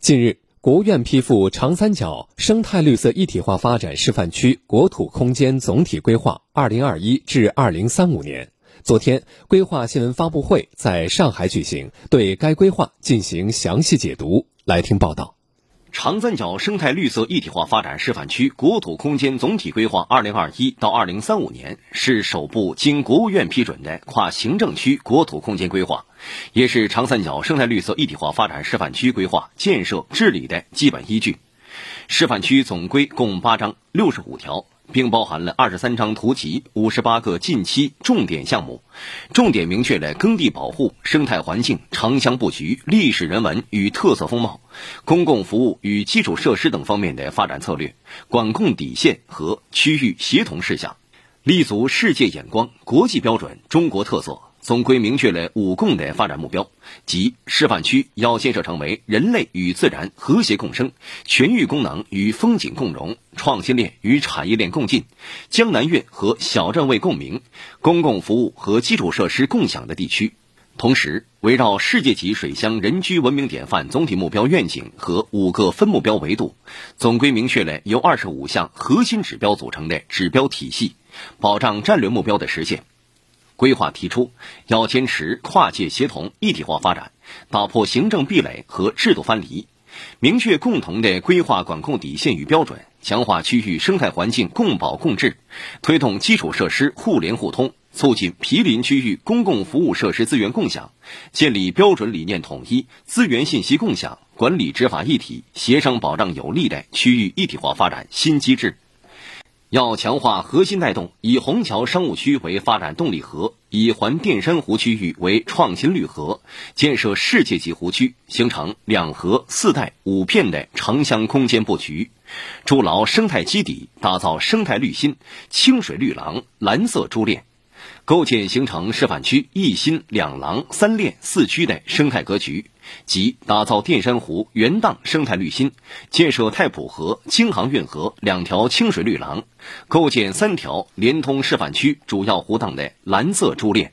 近日，国务院批复长三角生态绿色一体化发展示范区国土空间总体规划（二零二一至二零三五年）。昨天，规划新闻发布会在上海举行，对该规划进行详细解读。来听报道。长三角生态绿色一体化发展示范区国土空间总体规划（二零二一到二零三五年）是首部经国务院批准的跨行政区国土空间规划，也是长三角生态绿色一体化发展示范区规划建设治理的基本依据。示范区总规共八章，六十五条。并包含了二十三张图集、五十八个近期重点项目，重点明确了耕地保护、生态环境、城乡布局、历史人文与特色风貌、公共服务与基础设施等方面的发展策略、管控底线和区域协同事项，立足世界眼光、国际标准、中国特色。总规明确了五共的发展目标，即示范区要建设成为人类与自然和谐共生、全域功能与风景共融、创新链与产业链共进、江南粤和小镇为共鸣、公共服务和基础设施共享的地区。同时，围绕世界级水乡人居文明典范总体目标愿景和五个分目标维度，总规明确了由二十五项核心指标组成的指标体系，保障战略目标的实现。规划提出，要坚持跨界协同一体化发展，打破行政壁垒和制度藩篱，明确共同的规划管控底线与标准，强化区域生态环境共保共治，推动基础设施互联互通，促进毗邻区域公共服务设施资源共享，建立标准理念统一、资源信息共享、管理执法一体、协商保障有力的区域一体化发展新机制。要强化核心带动，以虹桥商务区为发展动力核，以环淀山湖区域为创新绿核，建设世界级湖区，形成两核四带五片的城乡空间布局，筑牢生态基底，打造生态绿心、清水绿廊、蓝色珠链。构建形成示范区一心两廊三链四区的生态格局，即打造淀山湖原荡生态绿心，建设太浦河、京杭运河两条清水绿廊，构建三条连通示范区主要湖荡的蓝色珠链。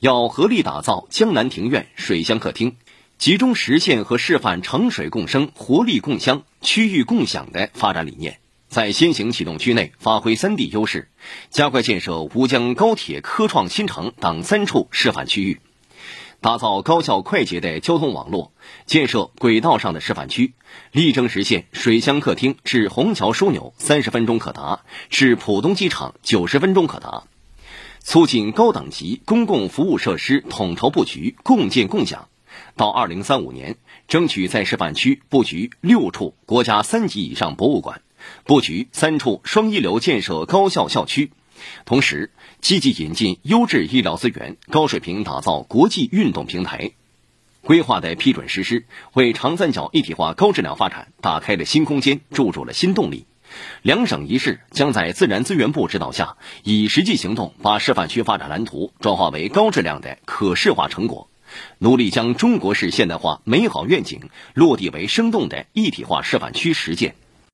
要合力打造江南庭院水乡客厅，集中实现和示范城水共生、活力共乡、区域共享的发展理念。在先行启动区内发挥三地优势，加快建设吴江高铁科创新城等三处示范区域，打造高效快捷的交通网络，建设轨道上的示范区，力争实现水乡客厅至虹桥枢纽三十分钟可达，至浦东机场九十分钟可达，促进高等级公共服务设施统筹布局、共建共享。到二零三五年，争取在示范区布局六处国家三级以上博物馆。布局三处双一流建设高校校区，同时积极引进优质医疗资源，高水平打造国际运动平台。规划的批准实施，为长三角一体化高质量发展打开了新空间，注入了新动力。两省一市将在自然资源部指导下，以实际行动把示范区发展蓝图转化为高质量的可视化成果，努力将中国式现代化美好愿景落地为生动的一体化示范区实践。